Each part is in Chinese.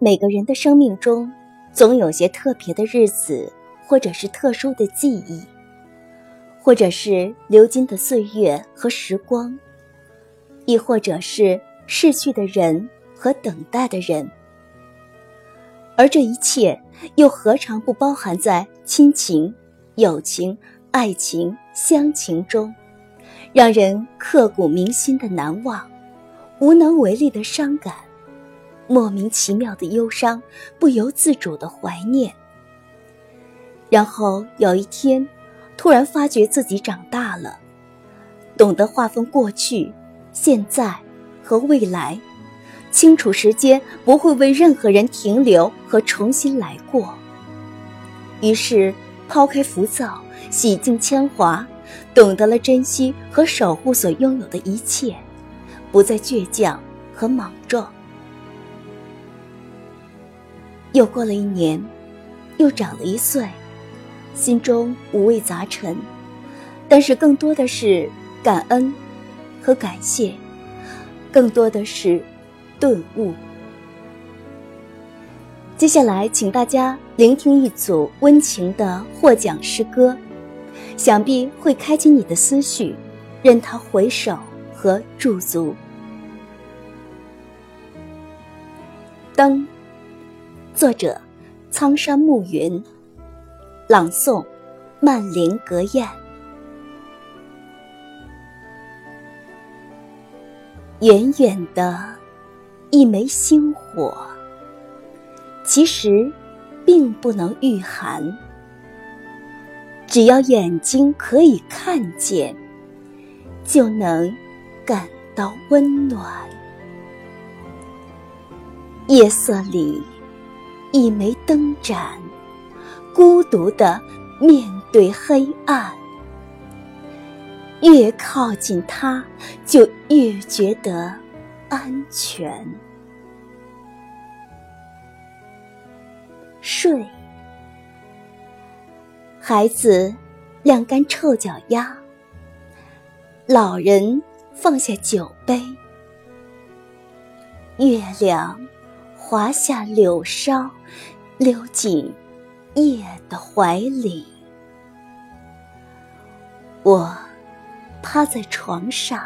每个人的生命中，总有些特别的日子，或者是特殊的记忆，或者是流金的岁月和时光，亦或者是逝去的人和等待的人。而这一切，又何尝不包含在亲情、友情、爱情、乡情中，让人刻骨铭心的难忘，无能为力的伤感。莫名其妙的忧伤，不由自主的怀念。然后有一天，突然发觉自己长大了，懂得划分过去、现在和未来，清楚时间不会为任何人停留和重新来过。于是抛开浮躁，洗净铅华，懂得了珍惜和守护所拥有的一切，不再倔强和莽撞。又过了一年，又长了一岁，心中五味杂陈，但是更多的是感恩和感谢，更多的是顿悟。接下来，请大家聆听一组温情的获奖诗歌，想必会开启你的思绪，任它回首和驻足。灯。作者：苍山暮云。朗诵：曼玲格燕。远远的一枚星火，其实并不能御寒。只要眼睛可以看见，就能感到温暖。夜色里。一枚灯盏，孤独的面对黑暗。越靠近它，就越觉得安全。睡，孩子晾干臭脚丫，老人放下酒杯，月亮。滑下柳梢，溜进夜的怀里。我趴在床上，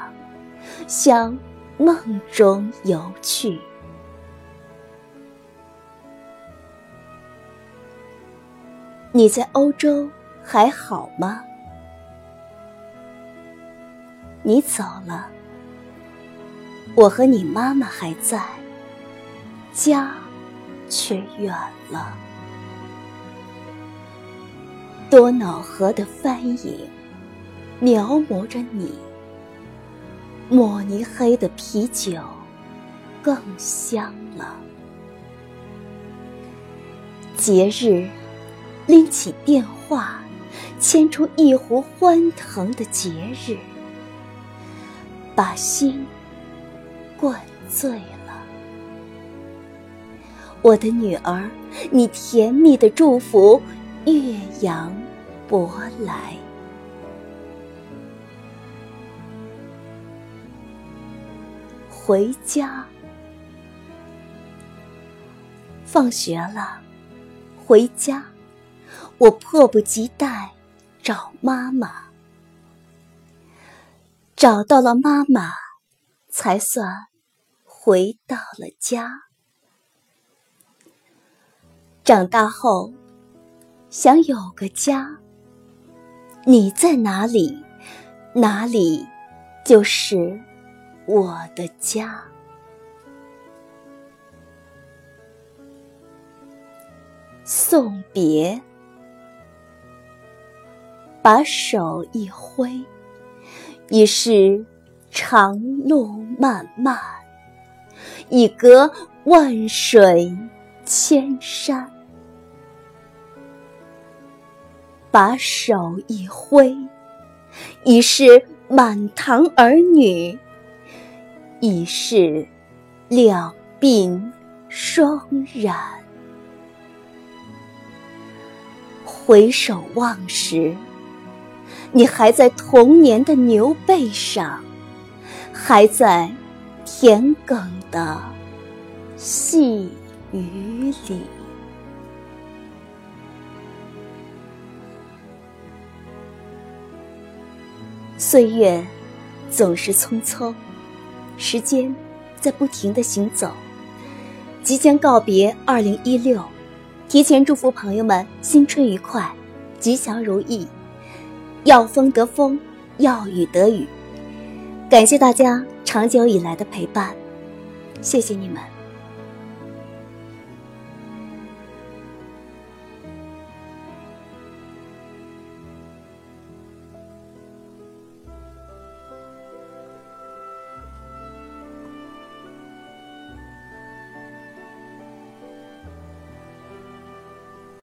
向梦中游去。你在欧洲还好吗？你走了，我和你妈妈还在。家，却远了。多瑙河的帆影，描摹着你。慕尼黑的啤酒，更香了。节日，拎起电话，牵出一壶欢腾的节日，把心灌醉了。我的女儿，你甜蜜的祝福，岳阳博来。回家，放学了，回家，我迫不及待找妈妈。找到了妈妈，才算回到了家。长大后，想有个家。你在哪里，哪里就是我的家。送别，把手一挥，已是长路漫漫，已隔万水千山。把手一挥，已是满堂儿女，已是两鬓霜染。回首望时，你还在童年的牛背上，还在田埂的细雨里。岁月总是匆匆，时间在不停的行走，即将告别二零一六，提前祝福朋友们新春愉快，吉祥如意，要风得风，要雨得雨。感谢大家长久以来的陪伴，谢谢你们。